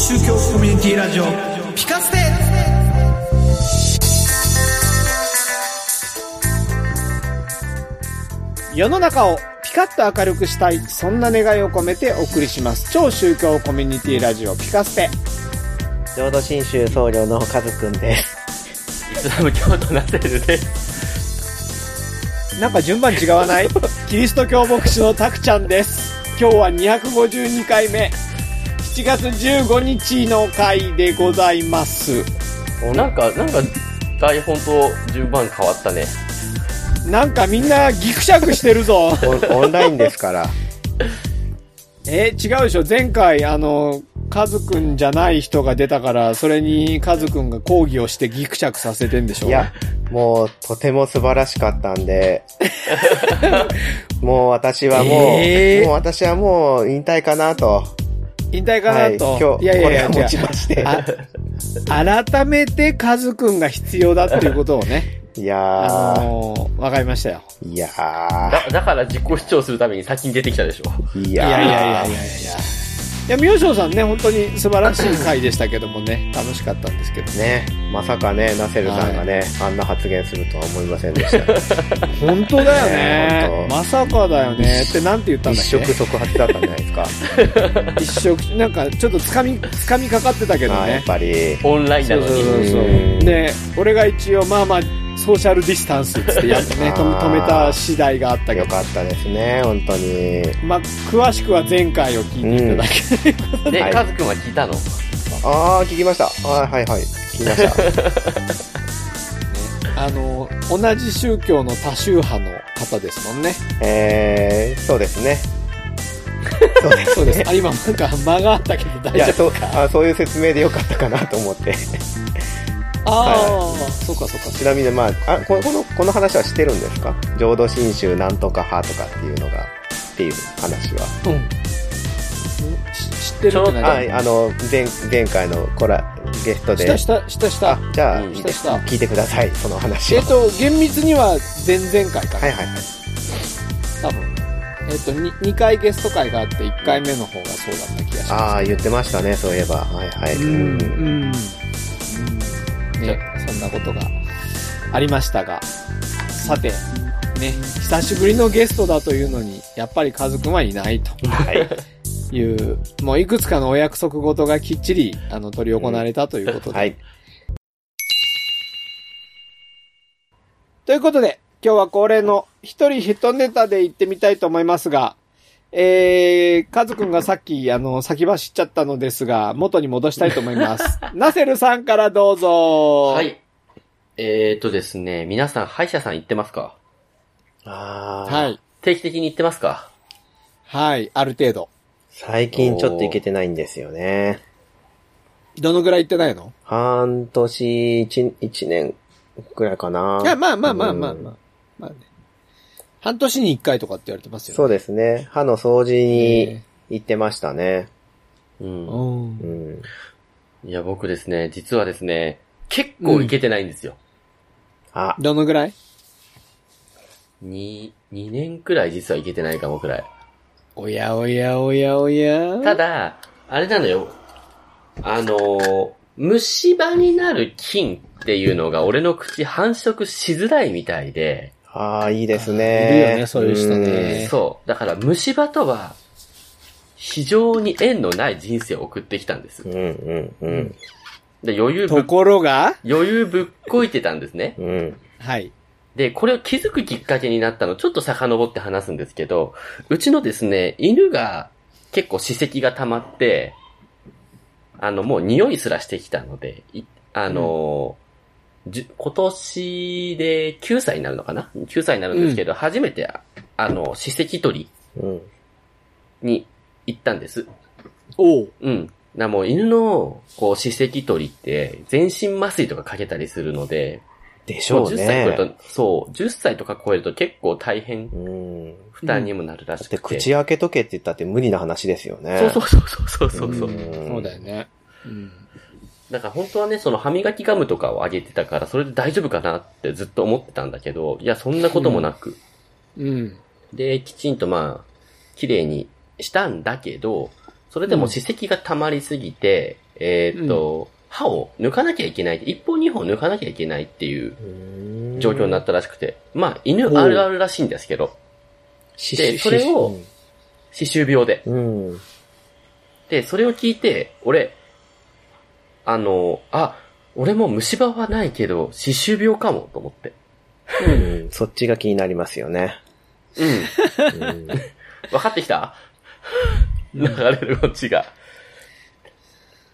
宗教コミュニティラジオピカステ世の中をピカッと明るくしたい、そんな願いを込めてお送りします。超宗教コミュニティラジオピカステ。浄土真宗僧侶のカズくんです。イスラム教徒ナセルです。なんか順番違わない？キリスト教牧師のタクちゃんです。今日は252回目。7月15日の回でございます。なんか、なんか、台本と順番変わったね。なんかみんなギクシャクしてるぞ。オンラインですから。え違うでしょ前回、あの、カズくんじゃない人が出たから、それにカズくんが抗議をしてギクシャクさせてんでしょいや、もうとても素晴らしかったんで、もう私はもう、えーもう私はもう引退かなと。引退かなと。はい、今日、いやいやいや、これを持ちまして。あ改めてカズくんが必要だっていうことをね、いやあー、のーわかりましたよ。いやだ、だから自己主張するために先に出てきたでしょ。ー、いいやー、やいやいやいやいやいや。いや、明星さんね、本当に素晴らしい回でしたけどもね、楽しかったんですけど。ね、まさかね、ナセルさんがね、あんな発言するとは思いませんでした。本当だよねねまさかだよね。ってなんて言ったんだ一っけ？触即発だったんじゃないですか。一色、なんかちょっとつかみ、つかみかかってたけどあーやっね。ぱり、オンラインなのそうそうに。そう俺が一応、まあまあ、ソーシャルディスタンスってやってね、止め止めた次第があったけど。よかったですね、本当に。まあ、詳しくは前回を聞いていただけ、で、はいカズくんは聞いたの？あー、聞きました。はいはいはい。聞きました。あの、同じ宗教の多宗派の方ですもんね。えー、そうですね。そうですそうです。あ、今なんか間があったけど大いや、丈夫そう、あそういう説明でよかったかなと思って。ああ、そうかそうか。ちなみに、まあ、あこの、この、この話はしてるんですか？浄土真宗なんとか派とかっていうのが、っていう話は。うん。し知ってるってあ、何あの、前、前回のコラ、ゲストで。したした、したしたあ。、じゃあ、うんしたした聞いてください、その話を。えっと、厳密には前々回かな。はいはいはい。多分。えっと、2, 2回ゲスト会があって、1回目の方がそうだった気がします。ああ、言ってましたね、そういえば。はいはい。うん、うん。うん。ね、そんなことがありましたが。さて、ね、久しぶりのゲストだというのに、やっぱりカズくんはいないとはい。いう、もういくつかのお約束事がきっちり、あの、取り行われたということで。はい。ということで、今日は恒例の一人一ネタで行ってみたいと思いますが、えー、カズくんがさっき、あの、先走っちゃったのですが、元に戻したいと思います。ナセルさんからどうぞ。は。い。えーとですね、皆さん歯医者さん行ってますか？ああ。はい。定期的に行ってますか？はい、ある程度。最近ちょっと行けてないんですよね。どのぐらい行ってないの？半年、一、一年くらいかな。いや、まあまあまあまあうんまあ。まあね。半年に一回とかって言われてますよね。そうですね。歯の掃除に行ってましたね。うん。うんう。ん。いや、僕ですね、実はですね、結構行けてないんですよ。あ、どのぐらい？に、2年くらい実は行けてないかもくらい。おやおやおやおや。ただ、あれなのよ。あのー虫歯になる菌っていうのが俺の口繁殖しづらいみたいで、ああ、いいですいね。るよねそういう人ねそう。だから虫歯とは、非常に縁のない人生を送ってきたんですう。ん。うん、うん、うん。で、余裕ぶとっ、ころが？余裕ぶっこいてたんですね。うん。はい。で、これを気づくきっかけになったの、ちょっと遡って話すんですけど、うちのですね、犬が結構歯石が溜まって、あの、もう匂いすらしてきたので、いあのー今年で9歳になるのかな ?9 歳になるんですけど、初めて、あの、歯石取うん。りに行ったんです。おう。うん。な、もう犬の、こう、歯石取りって、全身麻酔とかかけたりするので、でしょう10歳超えるね。と、そう、10歳とか超えると結構大変、うん。負担にもなるらしで、くて。口開けとけって言ったって無理な話ですよね。そうそうそうそうそうそう。んそうだよね。うん。だから本当はね、その歯磨きガムとかをあげてたから、それで大丈夫かなってずっと思ってたんだけど、いや、そんなこともなく。うん。で、きちんとまあ、綺麗にしたんだけど、それでも歯石が溜まりすぎて、えーっと、歯を抜かなきゃいけない。一本二本抜かなきゃいけないっていう状況になったらしくて。まあ、犬あるあるらしいんですけど、しでそれを歯周病で。うん。で、それを聞いて、俺、あの、あ、俺も虫歯はないけど、歯周病かもと思って。うん。そっちが気になりますよね。うん。うん。分かってきた？流れるこっちが。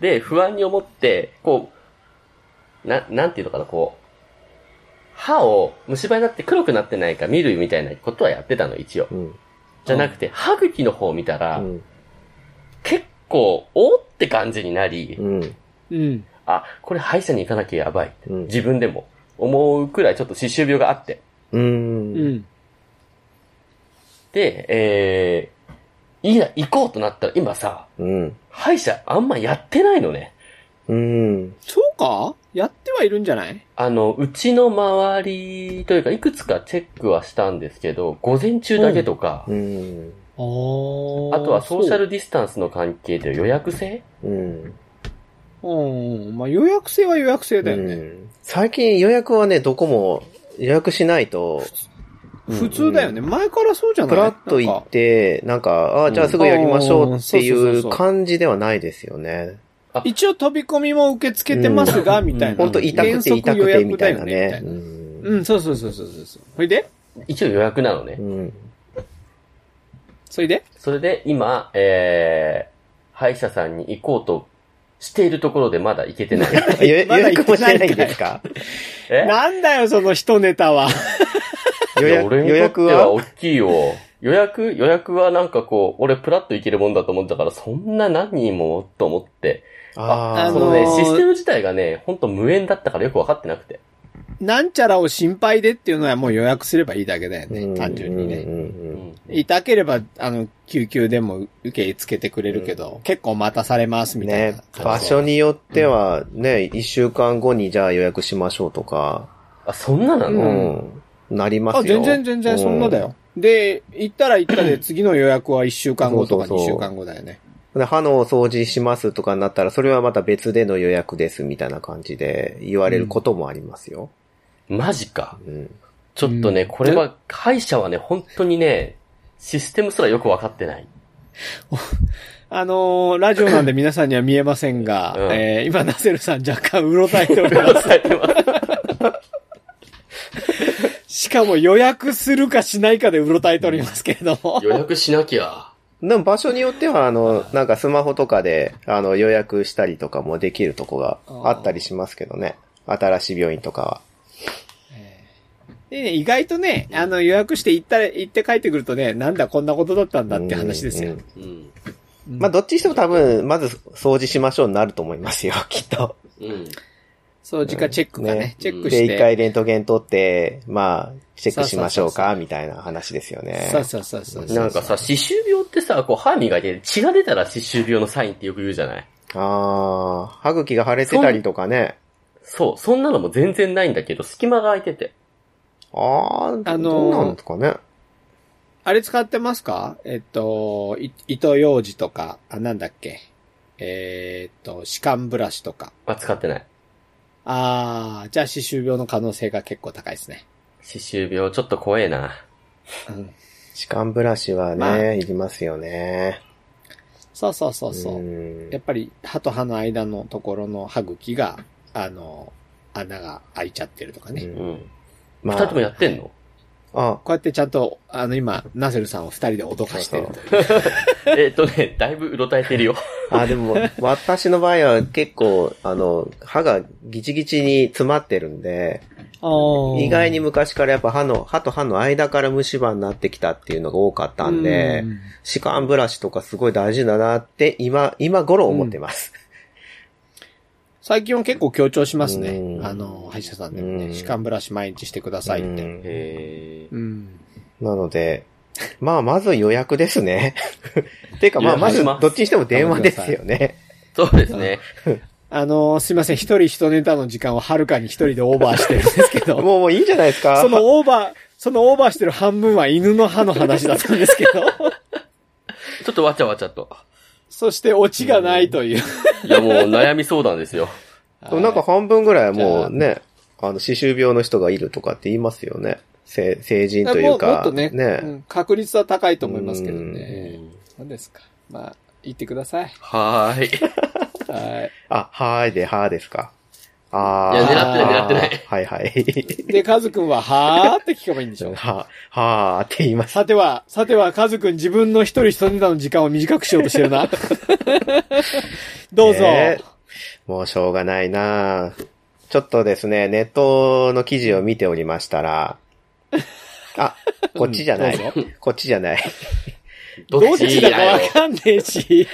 で、不安に思って、こう、な、なんていうのかな、こう、歯を虫歯になって黒くなってないか見るみたいなことはやってたの、一応う。ん。じゃなくて、歯茎の方を見たら、うん。結構、おーって感じになり、うん。うん。あ、これ歯医者に行かなきゃやばいうん自分でも思うくらいちょっと歯周病があって。う。うんん。で、えー、いや、行こうとなったら、今さ、うん。歯医者あんまやってないのね。うん。そうか？やってはいるんじゃない？あの、うちの周りというか、いくつかチェックはしたんですけど、午前中だけとか、うん。あーあとはソーシャルディスタンスの関係で予約制？うん。うん。まあ予約制は予約制だよね。うん最近予約はね、どこも予約しないと、普通だよね。前からそうじゃない？プラッと行って、なんか、あじゃあすぐやりましょうっていそう感じではないですよね。一応飛び込みも受け付けてますが、みたいな。ほんと痛くて痛くてみたいなね。原則予約だよみたいなうん、そうそうそうそうそう。ほいで？一応予約なのねう。ん。それで？それで今、えー、歯医者さんに行こうとしているところでまだ 行けてない。予予まだ行ってない約もしてないんですか？え？なんだよ、その一ネタは。予いや俺約、予にとっては約は？大きいよ。予約予約はなんかこう、俺プラッと行けるもんだと思ったから、そんな何人もと思って。あそのね、あのーシステム自体がね、ほんと無縁だったからよくわかってなくて。なんちゃらを心配でっていうのはもう予約すればいいだけだよね。単純にね。うんうんうんうん痛ければ、あの、救急でも受け付けてくれるけど、結構待たされますみたいねな、感じ。場所によってはね、一週間後にじゃあ予約しましょうとか、あ、そんななうの、ん、なりますあ、よ。全然全然そんなだよ。で、行ったら行ったで次の予約は1週間後とか2そうそうそう週間後だよね。うん。で歯の掃除しますとかになったら、それはまた別での予約ですみたいな感じで言われることもありますよ。マジか。うん。ちょっとね、うんこれは、歯医者はね、本当にね、システムすらよくわかってない。あのーラジオなんで皆さんには見えませんが、うんえー今、ナセルさん若干うろたえております。しかも予約するかしないかでうろたえておりますけれども。予約しなきゃ。でも場所によっては、あの、なんかスマホとかで、あの、予約したりとかもできるとこがあったりしますけどね。新しい病院とかは。でね、意外とね、あの予約して行ったら、行って帰ってくるとね、なんだこんなことだったんだって話ですよ。うんうん。まあ、どっちにしても多分、まず掃除しましょうになると思いますよ、きっと。うん。掃除かチェックかね、ねで、チェックして。一回レントゲン取って、まあ、チェックしましょうか、みたいな話ですよね。そうそうそうそうそう。なんかさ、歯周病ってさ、こう歯磨いて血が出たら歯周病のサインってよく言うじゃない？ああ、歯茎が腫れてたりとかね。そう、そんなのも全然ないんだけど、隙間が空いてて。ああ、あのーどうなんですかね。あれ使ってますか？えっと、い糸用紙とか、あ、なんだっけ？えーっと、歯間ブラシとか。あ、使ってない。あー、じゃあ歯周病の可能性が結構高いですね。歯周病ちょっと怖えな。うん。歯間ブラシはね、まあいりますよね。そうそうそうそう。んやっぱり歯と歯の間のところの歯茎が、あの、穴が開いちゃってるとかね。ううんん。ま二人ともやってんの？あ、こうやってちゃんと、あの今、ナセルさんを二人で脅かしてる えっとね、だいぶうろたえてるよ。あ、でも、私の場合は結構、あの、歯がギチギチに詰まってるんで、意外に昔からやっぱ歯の、歯と歯の間から虫歯になってきたっていうのが多かったんでうん、歯間ブラシとかすごい大事だなって、今、今頃思ってます。最近は結構強調しますね。うんあの、歯医者さんでもね、うん歯間ブラシ毎日してくださいって。うんへうん。なので、まあ、まず予約ですね。ていうか、まあ、まず、どっちにしても電話ですよね。そうですね。あの、すいません、一人一ネタの時間をはるかに一人でオーバーしてるんですけど、もう、もういいんじゃないですか。そのオーバー、そのオーバーしてる半分は犬の歯の話だったんですけど、ちょっとわちゃわちゃと。そしてオチがないという。いやもう悩み相談ですよ。でもなんか半分ぐらいはもうね、あの、歯周病の人がいるとかって言いますよね。成成人というか。ももっとねうん確率は高いと思いますけどね。そうですか。まあ、言ってください。はーい。はい。あ、はーいで、はーですか。あー。いや、狙ってない狙ってない。はいはい。で、カズくんは、はーって聞けばいいんでしょ？は、はーって言います。さては、さては、カズくん自分の一人一ネタの時間を短くしようとしてるな。どうぞ。ねもうしょうがないなちょっとですね、ネットの記事を見ておりましたら、あ、こっちじゃない。うんこっちじゃない。どどっちだかわかんねえし。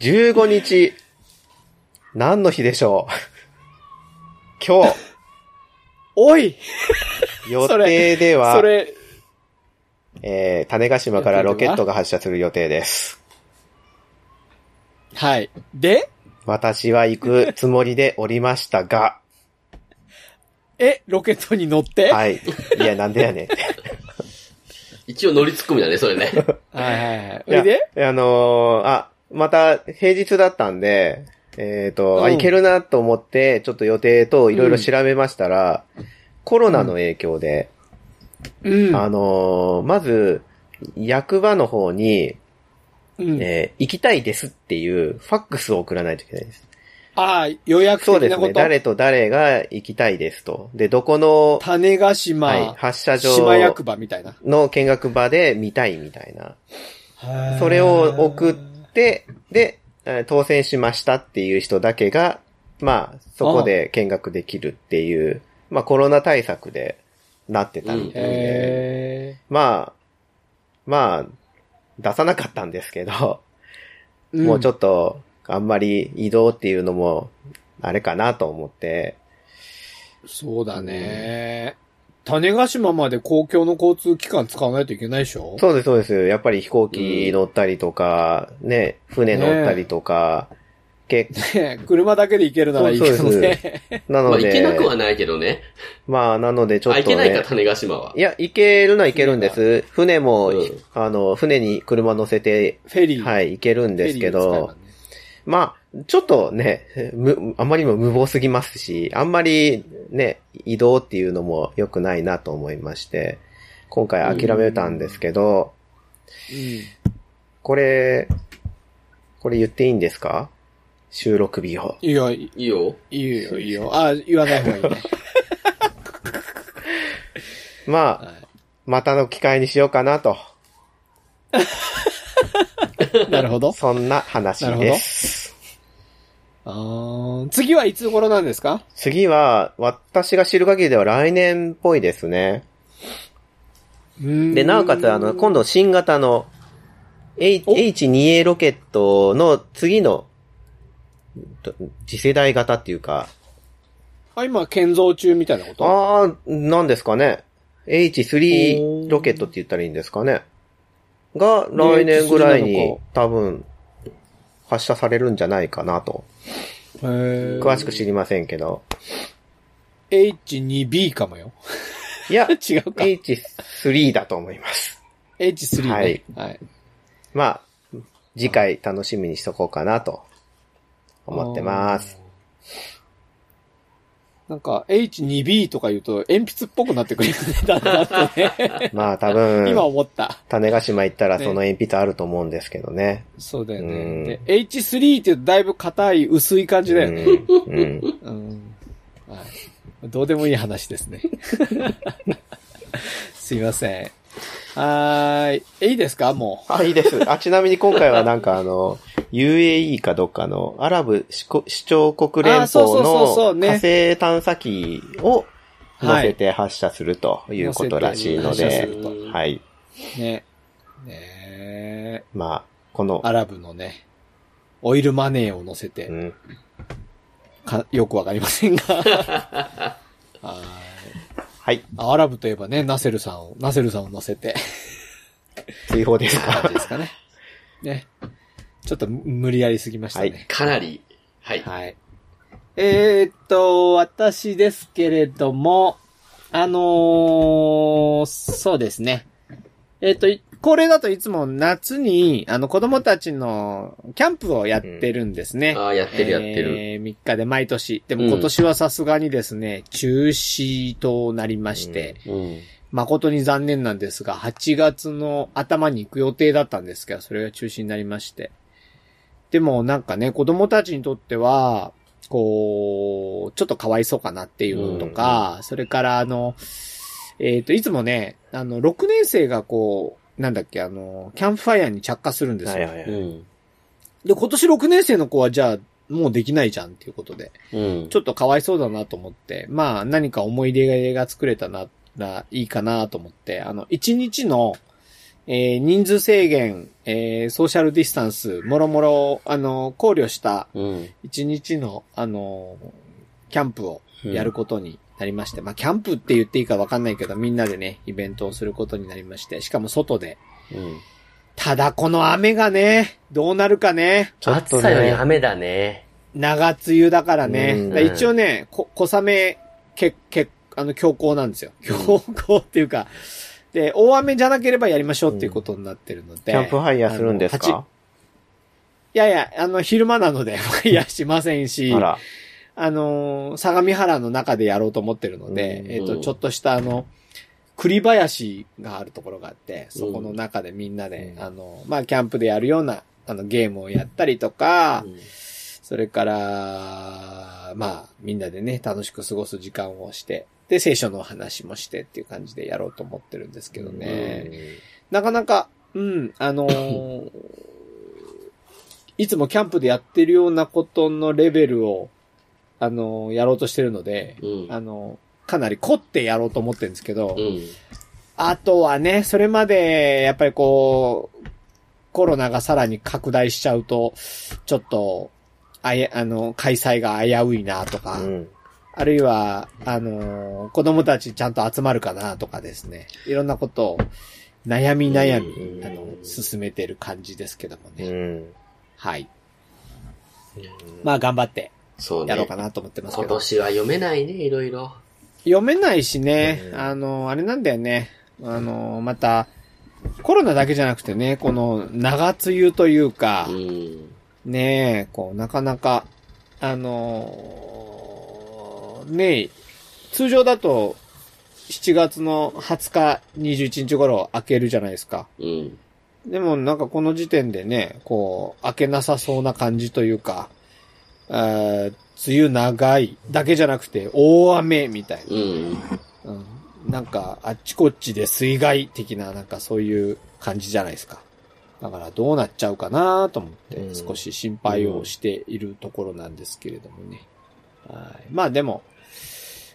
15日、何の日でしょう？今日、おい予定ではそ、れ、えー、種子島からロケットが発射する予定です。はい。で、私は行くつもりでおりましたが、え、ロケットに乗って？はいはい。いや、なんでやねん。一応乗りツッコミだね、それね。はいはい。いやで？あのーあ、また平日だったんで、えっ、と、あ、うんいけるなと思って、ちょっと予定といろいろ調べましたら、コロナの影響で、うん。あのーまず、役場の方に、うんえー行きたいですっていうファックスを送らないといけないです。ああ、予約そうですね。誰と誰が行きたいですと。で、どこの、種子島、はい、発射場島役場みたいな。の見学場で見たいみたいな。それを送って、で、えー当選しましたっていう人だけが、まあ、そこで見学できるっていう、まあコロナ対策でなってたみたいで、へまあ、まあ、出さなかったんですけど、ーもうちょっっと、あんまり移動っていうのも、あれかなと思って、と。そうだね。種子島まで公共の交通機関使わないといけないでしょ？そうです、そうです。やっぱり飛行機乗ったりとか、ね、船乗ったりとか、けね車だけで行けるならいいけどそうそうね。まあ、なので、行けなくはないけどね。まあ、なのでちょっあ、と、ね。行けないか、種子島は。いや、行けるのは行けるんです。船も、うんあの、船に車乗せて、フェリー。はい、行けるんですけどね、まあ、ちょっとね、む、あまりにも無謀すぎますし、あんまりね、移動っていうのも良くないなと思いまして、今回諦めたんですけど、うん。これ、これ言っていいんですか？収録日を。いいよ、いいいよ。いよ、いいよ。あ、言わない方がいいね。まあ、はまたの機会にしようかなと。い なるほど。そんな話です。あー次はいつ頃なんですか？次は、私が知る限りでは来年っぽいですね。で、でなおかつ、あの、今度新型の H- お？H2A ロケットの次のと次世代型っていうか、あ、今、建造中みたいなこと？ああ、なんですかね。お H3 ーロケットって言ったらいいんですかね。が、来年ぐらい H3 なに多分、発射されるんじゃないかなと。詳詳しく知りませんけど。H2B かもよ。いや、違うか。H3 だと思います。H3 ね。はい。はい。まあ、次回楽しみにしとこうかなと思ってます。なんか、H2B とか言うと、鉛筆っぽくなってくる よね。だんだんとね。まあ多分、今思った。種子島行ったらねその鉛筆あると思うんですけどね。そうだようんね。で H3 って言うとだいぶ硬い、薄い感じだよね。うん。うん。うん。はい。どうでもいい話ですね。すいません。はーい。いいですか？もあ、いいです。あ、ちなみに今回はなんかあの、UAE かどっかのアラブ首長国連邦の火星探査機を乗せて発射するということらしいので、はい。う。ね。ねまあ、この、アラブのね、オイルマネーを乗せてう、ん、かよくわかりませんが。はーい。はい、あアラブといえばね、ナセルさんを、ナセルさんを乗せて、追放ですか？感じ。ですかね。ね。ちょっと無無理やりすぎましたね。かなり。はい。はい。えー、っと、私ですけれども、あのーそうですね。えっ、と、い恒例だといつも夏に、あの、子供たちのキャンプをやってるんですね。ああ、やってるやってる。えー、3日で毎年。でも今年はさすがにですね、中止となりまして、うん。誠に残念なんですが、8月の頭に行く予定だったんですけど、それが中止になりまして。でもなんかね、子供たちにとっては、こう、ちょっとかわいそうかなっていうのとか、それからあの、えっ、と、いつもね、あの、6年生がこう、なんだっけ、あの、キャンプファイヤーに着火するんですよ。はいはいはい。うん。で、今年6年生の子はじゃあ、もうできないじゃんっていうことで。うん。ちょっとかわいそうだなと思って、まあ何か思い出が作れたならいいかなと思って、あの、1日の、えー人数制限、えーソーシャルディスタンス、もろもろ、あの、考慮したうん。1日の、あの、キャンプをやることになりまして、まあ、キャンプって言っていいかわかんないけど、みんなでね、イベントをすることになりまして、しかも外で。うん。ただこの雨がね、どうなるかね。ちょっと暑さよりね、雨だね。長梅雨だからね。うんだから一応ね、こ小雨、け、け、あの、強行なんですよ。強行っていうか、で、大雨じゃなければやりましょうっていうことになってるので。キャンプファイヤーするんですか？いやいや、あの、昼間なので、ファイヤーしませんし、あら。あのー相模原の中でやろうと思ってるので、うん。えっ、と、ちょっとしたあの、栗林があるところがあって、そこの中でみんなで、うん。あの、まあ、キャンプでやるような、あの、ゲームをやったりとか、うん。それから、まあ、みんなでね、楽しく過ごす時間をして、で、聖書の話もしてっていう感じでやろうと思ってるんですけどね。なかなか、うん、あのー いつもキャンプでやってるようなことのレベルを、あのーやろうとしてるので、うん。あのーかなり凝ってやろうと思ってるんですけど、うん。あとはね、それまで、やっぱりこう、コロナがさらに拡大しちゃうと、ちょっと、あや、あの、開催が危ういなとか、うん。あるいは、あのー子供たちちゃんと集まるかなとかですね。いろんなことを悩み悩み、うんあの、進めてる感じですけどもうね。ん。はい。まあ頑張ってそうね。やろうかなと思ってますけ今ど。年は読めないね、いろいろ。読めないしね、うんあの、あれなんだよね。あの、また、コロナだけじゃなくてね、この長梅雨というかう、ん。ねえ、こう、なかなか、あのーねえ、通常だと、7月の20日、21日頃開けるじゃないですか。うん。でもなんかこの時点でね、こう、開けなさそうな感じというか、梅雨長いだけじゃなくて大雨みたいうん。な。うん、なんかあっちこっちで水害的ななんかそういう感じじゃないですか。だからどうなっちゃうかなと思ってうん少し心配をしているところなんですけれどもね。はいまあでも、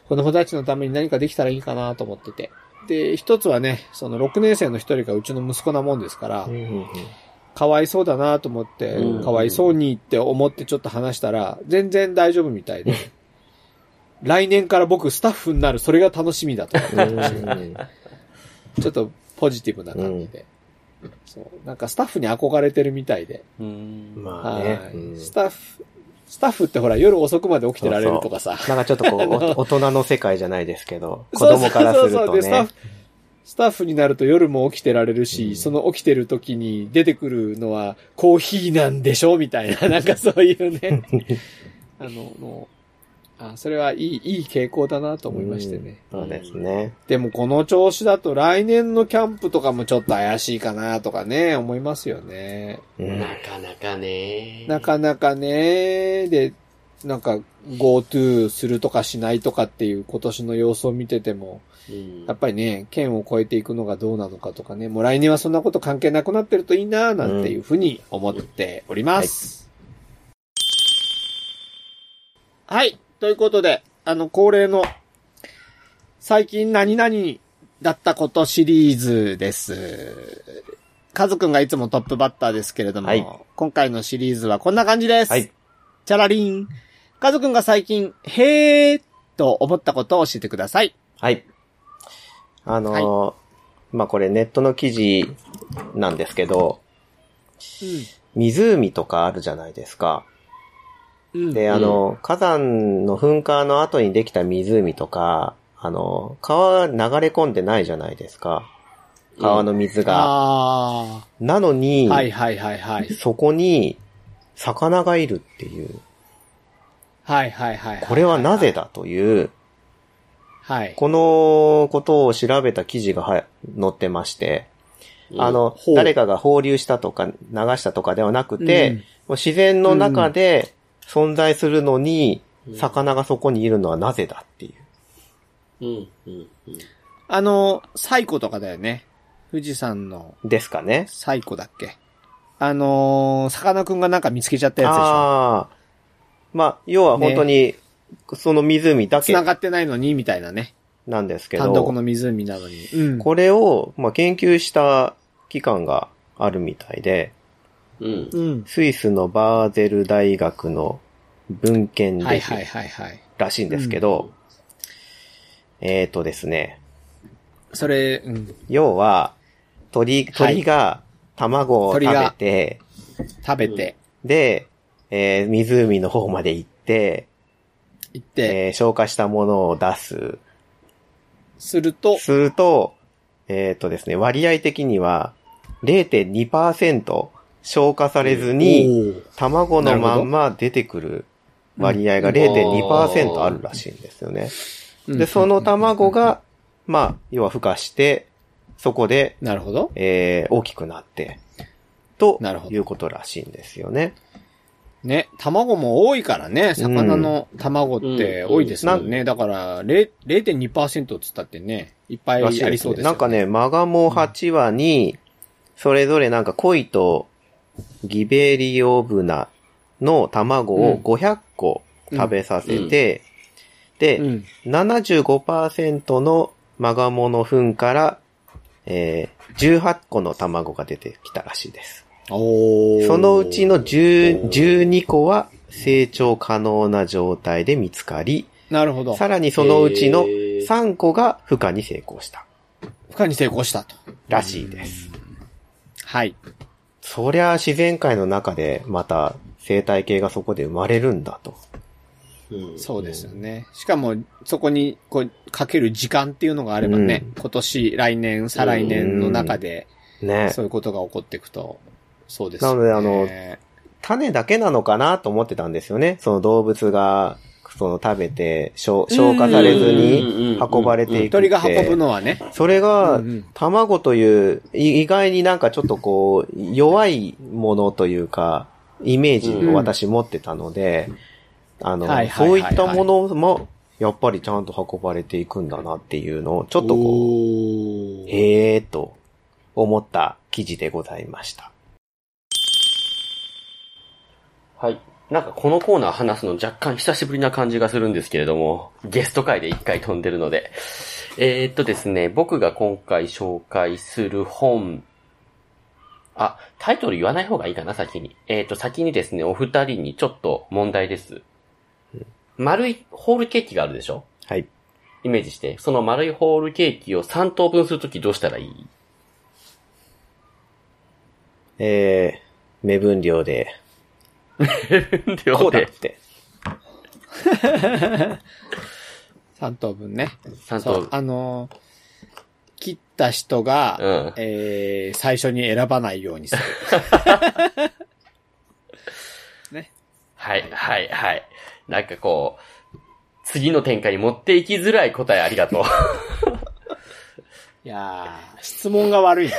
子供たちのために何かできたらいいかなと思ってて。で、一つはね、その6年生の一人がうちの息子なもんですから、うんかわいそうだなと思ってうん、かわいそうにって思ってちょっと話したら、全然大丈夫みたいで、来年から僕スタッフになる、それが楽しみだと。うんちょっとポジティブな感じで。そう。なんかスタッフに憧れてるみたいで。うん。まあねスタッフ、スタッフってほら夜遅くまで起きてられるとかさ。なんかちょっとこう、お 大人の世界じゃないですけど、子供からするとそうそうそうでスタッねフ。スタッフになると夜も起きてられるし、うんその起きてる時に出てくるのはコーヒーなんでしょ？みたいな、なんかそういうね。あの、もう、あ、それはいい、いい傾向だなと思いましてね。うんそうですね。でもこの調子だと来年のキャンプとかもちょっと怪しいかなとかね、思いますよね。うんなかなかね。なかなかね、で、なんか GoTo するとかしないとかっていう今年の様子を見てても、うんやっぱりね、県を越えていくのがどうなのかとかね、もう来年はそんなこと関係なくなってるといいななんていうふうに思っております。はい。ということで、あの、恒例の、最近何々だったことシリーズです。カズくんがいつもトップバッターですけれども、はい今回のシリーズはこんな感じです。はい。チャラリン。カズくんが最近、へーと思ったことを教えてください。はい。あのーまあ、これネットの記事なんですけど、湖とかあるじゃないですか。うん。で、あの、火山の噴火の後にできた湖とか、あの、川が流れ込んでないじゃないですか。川の水が。あなのに、あ。はいはいはいはい。そこに魚がいるっていう。はいはいはいはい。これはなぜだという、はい。このことを調べた記事がは載ってまして、あの誰かが放流したとか流したとかではなくて、うんもう自然の中で存在するのに、魚がそこにいるのはなぜだっていう。うん、うん、うん。あの、サイコとかだよね。富士山のですかね。サイコだっけあのー、さかなクンがなんか見つけちゃったやつでしょああ。まあ、要は本当に、その湖だけ繋がってないのに、みたいなね。なんですけど、単独の湖なのに。うん。これを、まあ、研究した機関があるみたいで、うん。うん。スイスのバーゼル大学の文献ではいはいはいはい。らしいんですけど、えっ、とですね、それ、うん。要は、鳥、はい鳥が卵を食べ鳥がて、食べて、で、えー湖の方まで行って、行って、えー消化したものを出す。すると、すると、えっ、とですね、割合的には0.2%消化されずに、卵のまんま出てくる割合がうん0.2%あるらしいんですよね。うんで、その卵が、まあ、要は孵化して、そこで、なるほど。えー大きくなって、ということらしいんですよね。ね、卵も多いからね、魚の卵って多いですもんね。だから、0 0.2%っつったってね、いっぱいありそうですよね。なんかね、マガモ8羽に、それぞれなんか鯉とギベリオブナの卵をうん500個食べさせて、で、うん。75%のマガモの糞から、えー18個の卵が出てきたらしいです。そのうちの10 12個は成長可能な状態で見つかり、なるほど。さらにそのうちのへー3個が孵化に成功した。孵化に成功したと。らしいです。はい。そりゃ自然界の中でまた生態系がそこで生まれるんだと。うんそうですよね。しかも、そこに、こう、かける時間っていうのがあればね、今年、来年、再来年の中で、ね。そういうことが起こっていくと、そうですよね。なのであの種だけなのかなと思ってたんですよね。その動物が、その食べて消消化されずに運ばれていくって。鳥が運ぶのはね。それが卵という、い意外になんかちょっとこう、弱いものというか、イメージを私持ってたので、あのそうはいったものも、やっぱりちゃんと運ばれていくんだなっていうのを、ちょっとこう、へーと思った記事でございました。はい。なんかこのコーナー話すの若干久しぶりな感じがするんですけれども、ゲスト会で一回飛んでるので。えー、っとですね、僕が今回紹介する本、あ、タイトル言わない方がいいかな、先に。えー、っと、先にですね、お二人にちょっと問題です。丸いホールケーキがあるでしょ？はい。イメージして。その丸いホールケーキを3等分するときどうしたらいい？えー、目分量で、ここうだって。3 等分ね。3そう等分。あのー切った人が、うんえー、最初に選ばないようにする。はい、はい、はい。なんかこう、次の展開に持っていきづらい答えありがとう。いやー、質問が悪いね。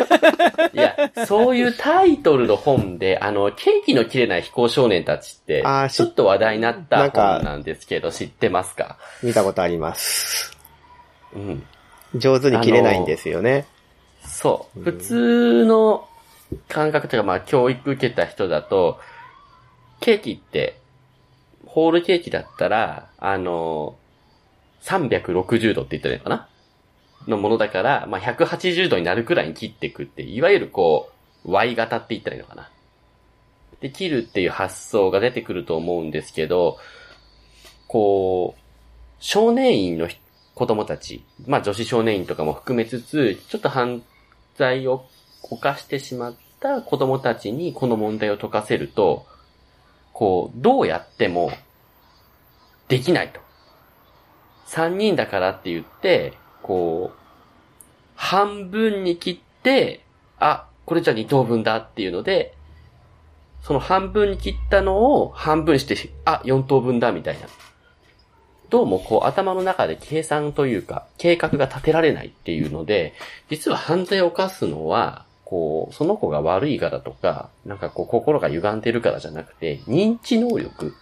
いや、そういうタイトルの本で、あの、ケーキの切れない飛行少年たちってちょっと話題になったなんか本なんですけど、知ってますか？見たことあります。うん。上手に切れないんですよね。そう。普通の感覚というか、まあ、教育受けた人だと、ケーキって、ホールケーキだったら、あの、360度って言ったらいいのかな？のものだから、まあ、180度になるくらいに切っていくって、いわゆるこう、Y 型って言ったらいいのかなで、切るっていう発想が出てくると思うんですけど、こう、少年院の子供たち、まあ女子少年院とかも含めつつ、ちょっと犯罪を犯してしまった子供たちにこの問題を解かせると、こう、どうやっても、できないと。三人だからって言って、こう、半分に切って、あ、これじゃ2等分だっていうので、その半分に切ったのを半分して、あ、4等分だみたいな。どうもこう頭の中で計算というか、計画が立てられないっていうので、実は犯罪を犯すのは、こう、その子が悪いからとか、なんかこう心が歪んでるからじゃなくて、認知能力、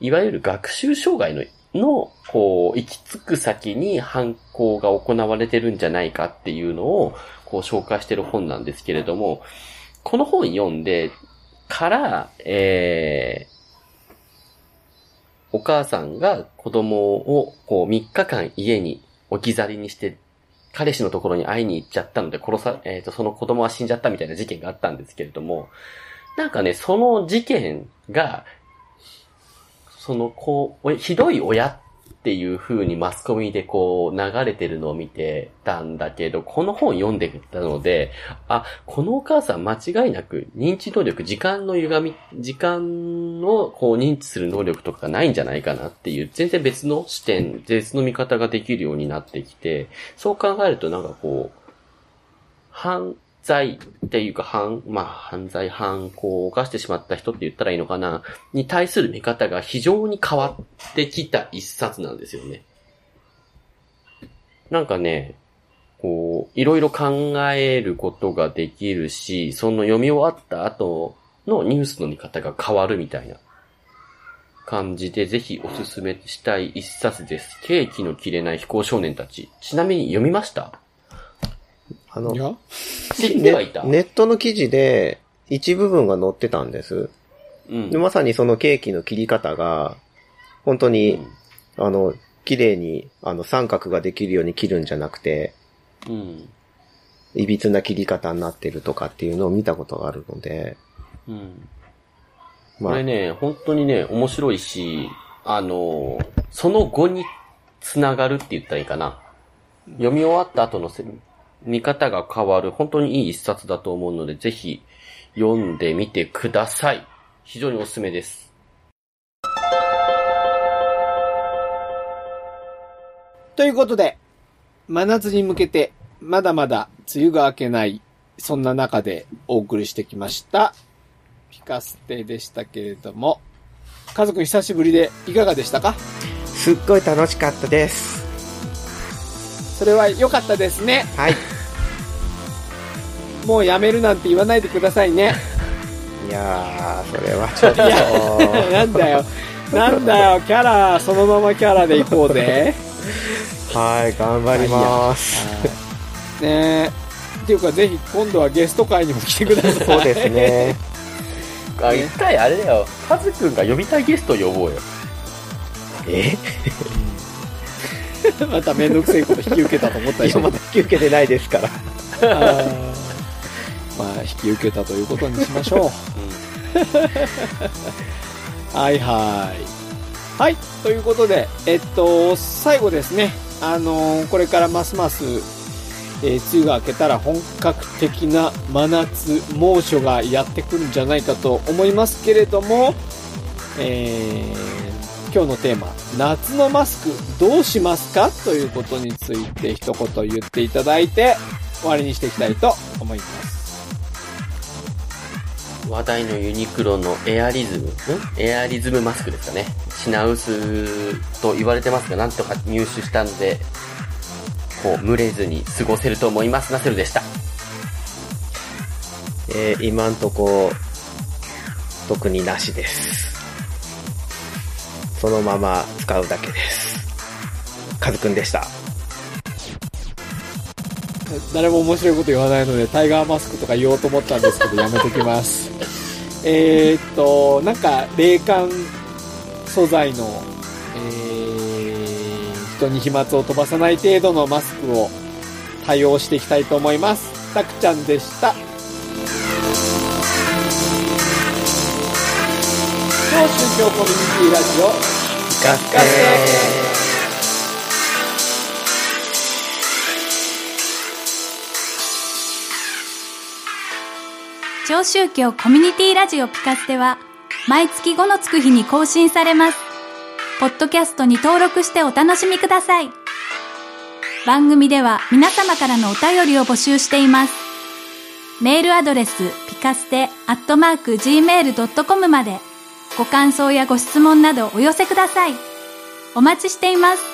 いわゆる学習障害の、の、こう、行き着く先に犯行が行われてるんじゃないかっていうのを、こう紹介してる本なんですけれども、この本読んでから、えー、お母さんが子供をこう3日間家に置き去りにして彼氏のところに会いに行っちゃったので殺さ、えっ、ー、と、その子供は死んじゃったみたいな事件があったんですけれども、なんかね、その事件が、その子、ひどい親っていう風にマスコミでこう流れてるのを見てたんだけど、この本読んでたので、あ、このお母さん間違いなく認知能力、時間の歪み、時間をこう認知する能力とかないんじゃないかなっていう、全然別の視点、別の見方ができるようになってきて、そう考えるとなんかこう、反罪っていうか、犯、まあ、犯罪、犯行を犯してしまった人って言ったらいいのかな、に対する見方が非常に変わってきた一冊なんですよね。なんかね、こう、いろいろ考えることができるし、その読み終わった後のニュースの見方が変わるみたいな感じで、ぜひおすすめしたい一冊です。ケーキの切れない飛行少年たち。ちなみに読みました？あの、知ってはいたネ。ネットの記事で一部分が載ってたんです。うん、でまさにそのケーキの切り方が、本当に、うん、あの、綺麗に、あの、三角ができるように切るんじゃなくて、うん。いびつな切り方になってるとかっていうのを見たことがあるので、うん。まあ、これね、本当にね、面白いし、あの、その後に繋がるって言ったらいいかな。読み終わった後の見方が変わる、本当にいい一冊だと思うので、ぜひ読んでみてください。非常におすすめです。ということで、真夏に向けて、まだまだ梅雨が明けない、そんな中でお送りしてきました。ピカステでしたけれども、家族久しぶりでいかがでしたか？すっごい楽しかったです。それは良かったですね。はい。もうやめるなんて言わないでくださいね。いやー、それはちょっと。なんだよ。なんだよ、キャラ、そのままキャラでいこうぜ。はい、頑張ります。ねっていうか、ぜひ今度はゲスト会にも来てください。そうですね。あ、一回あれだよ。カズくんが呼びたいゲスト呼ぼうよ。え？まためんどくせえこと引き受けたと思ったでしょ。まだ引き受けてないですから。まあ、引き受けたということにしましょう。はいはい。はい。ということで、えっと、最後ですね。あのー、これからますます、えー、梅雨が明けたら本格的な真夏、猛暑がやってくるんじゃないかと思いますけれども、えー、今日のテーマ、夏のマスクどうしますか？ということについて一言言っていただいて、終わりにしていきたいと思います。話題のユニクロのエアリズム、ん？エアリズムマスクですかね。品薄と言われてますが、なんとか入手したんで、こう、蒸れずに過ごせると思います。ナセルでした。えー、今んとこ、特になしです。そのまま使うだけです。カズくんでした。誰も面白いこと言わないので、タイガーマスクとか言おうと思ったんですけど、やめときます。えっと、なんか、冷感素材の、えー、人に飛沫を飛ばさない程度のマスクを対応していきたいと思います。たくちゃんでした。今日宗教コミュニティラジオ、ガッカセ超宗教コミュニティラジオピカステは毎月5のつく日に更新されます。ポッドキャストに登録してお楽しみください。番組では皆様からのお便りを募集しています。メールアドレス、ピカステ、アットマーク、gmail.com まで、ご感想やご質問などお寄せください。お待ちしています。